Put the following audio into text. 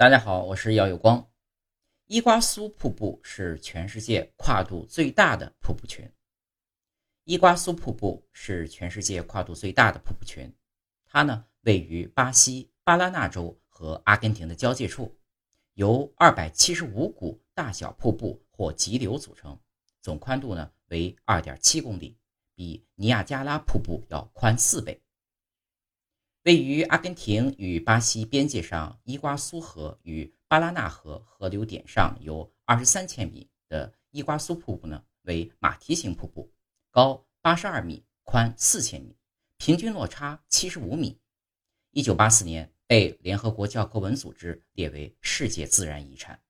大家好，我是姚有光。伊瓜苏瀑布是全世界跨度最大的瀑布群。伊瓜苏瀑布是全世界跨度最大的瀑布群，它呢位于巴西巴拉那州和阿根廷的交界处，由二百七十五股大小瀑布或急流组成，总宽度呢为二点七公里，比尼亚加拉瀑布要宽四倍。位于阿根廷与巴西边界上，伊瓜苏河与巴拉那河河流点上有二十三千米的伊瓜苏瀑布呢，为马蹄形瀑布，高八十二米，宽四千米，平均落差七十五米。一九八四年被联合国教科文组织列为世界自然遗产。